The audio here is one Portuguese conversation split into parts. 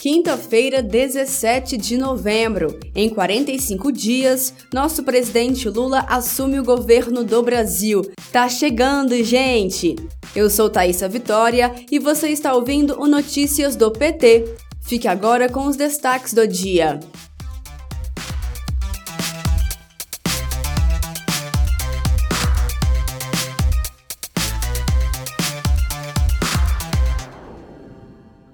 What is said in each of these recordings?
Quinta-feira, 17 de novembro. Em 45 dias, nosso presidente Lula assume o governo do Brasil. Tá chegando, gente! Eu sou Thaisa Vitória e você está ouvindo o Notícias do PT. Fique agora com os destaques do dia.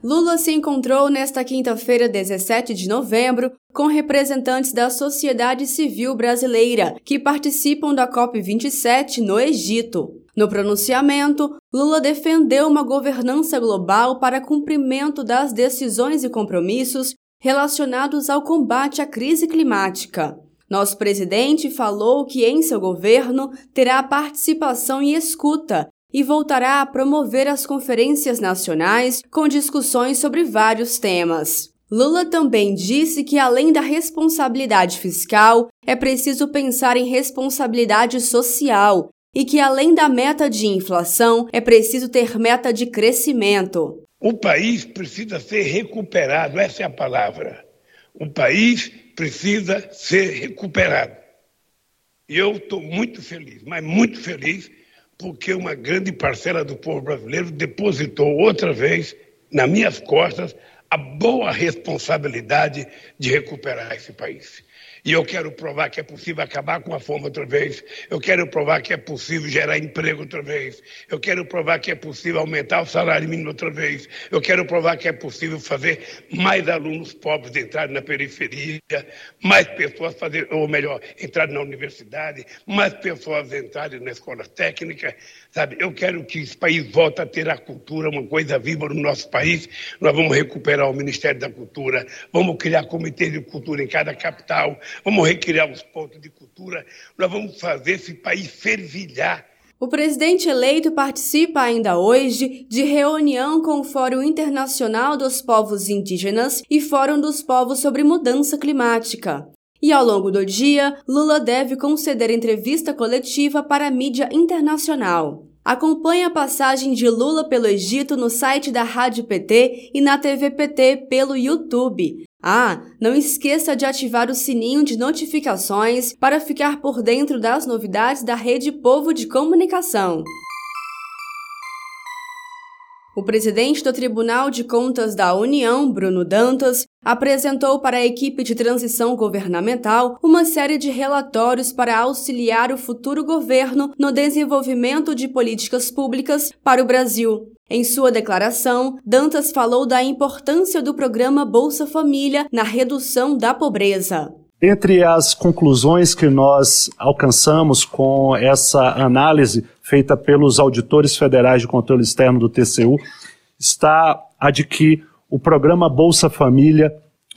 Lula se encontrou nesta quinta-feira, 17 de novembro, com representantes da sociedade civil brasileira que participam da COP27 no Egito. No pronunciamento, Lula defendeu uma governança global para cumprimento das decisões e compromissos relacionados ao combate à crise climática. Nosso presidente falou que em seu governo terá participação e escuta e voltará a promover as conferências nacionais com discussões sobre vários temas. Lula também disse que, além da responsabilidade fiscal, é preciso pensar em responsabilidade social e que, além da meta de inflação, é preciso ter meta de crescimento. O país precisa ser recuperado, essa é a palavra. O país precisa ser recuperado. E eu estou muito feliz, mas muito feliz, porque uma grande parcela do povo brasileiro depositou outra vez nas minhas costas a boa responsabilidade de recuperar esse país. E eu quero provar que é possível acabar com a fome outra vez. Eu quero provar que é possível gerar emprego outra vez. Eu quero provar que é possível aumentar o salário mínimo outra vez. Eu quero provar que é possível fazer mais alunos pobres entrarem na periferia, mais pessoas fazer, ou melhor, entrarem na universidade, mais pessoas entrarem na escola técnica, sabe? Eu quero que esse país volte a ter a cultura, uma coisa viva no nosso país. Nós vamos recuperar o Ministério da Cultura, vamos criar comitês de cultura em cada capital, vamos recriar os pontos de cultura, nós vamos fazer esse país fervilhar. O presidente eleito participa ainda hoje de reunião com o Fórum Internacional dos Povos Indígenas e Fórum dos Povos sobre Mudança Climática. E ao longo do dia, Lula deve conceder entrevista coletiva para a mídia internacional. Acompanhe a passagem de Lula pelo Egito no site da Rádio PT e na TV PT pelo YouTube. Ah, não esqueça de ativar o sininho de notificações para ficar por dentro das novidades da Rede Povo de Comunicação. O presidente do Tribunal de Contas da União, Bruno Dantas, apresentou para a equipe de transição governamental uma série de relatórios para auxiliar o futuro governo no desenvolvimento de políticas públicas para o Brasil. Em sua declaração, Dantas falou da importância do programa Bolsa Família na redução da pobreza. Entre as conclusões que nós alcançamos com essa análise feita pelos auditores federais de controle externo do TCU está a de que o programa Bolsa Família,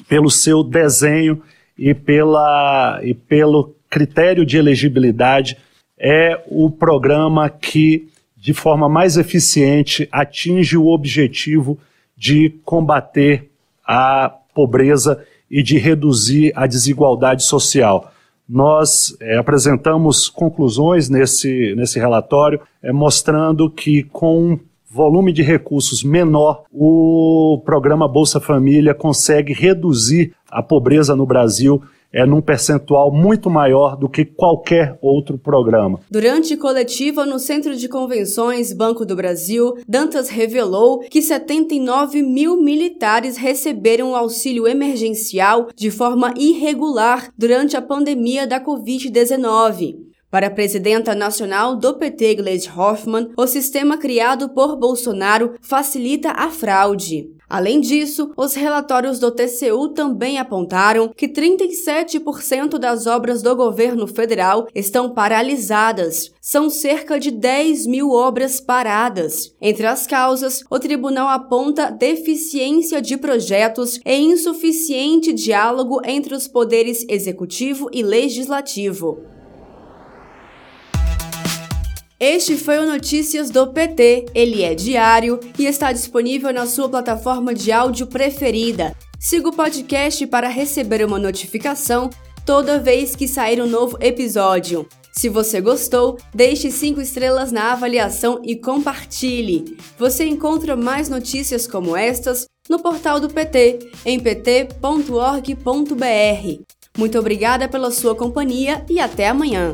pelo seu desenho e, pela, e pelo critério de elegibilidade, é o programa que, de forma mais eficiente, atinge o objetivo de combater a pobreza e de reduzir a desigualdade social. Nós é, apresentamos conclusões nesse, nesse relatório, é, mostrando que com um volume de recursos menor, o programa Bolsa Família consegue reduzir a pobreza no Brasil é num percentual muito maior do que qualquer outro programa. Durante coletiva no Centro de Convenções Banco do Brasil, Dantas revelou que 79 mil militares receberam auxílio emergencial de forma irregular durante a pandemia da Covid-19. Para a presidenta nacional do PT, Gleisi Hoffmann, o sistema criado por Bolsonaro facilita a fraude. Além disso, os relatórios do TCU também apontaram que 37% das obras do governo federal estão paralisadas. São cerca de 10 mil obras paradas. Entre as causas, o tribunal aponta deficiência de projetos e insuficiente diálogo entre os poderes executivo e legislativo. Este foi o Notícias do PT. Ele é diário e está disponível na sua plataforma de áudio preferida. Siga o podcast para receber uma notificação toda vez que sair um novo episódio. Se você gostou, deixe 5 estrelas na avaliação e compartilhe. Você encontra mais notícias como estas no portal do PT, em pt.org.br. Muito obrigada pela sua companhia e até amanhã.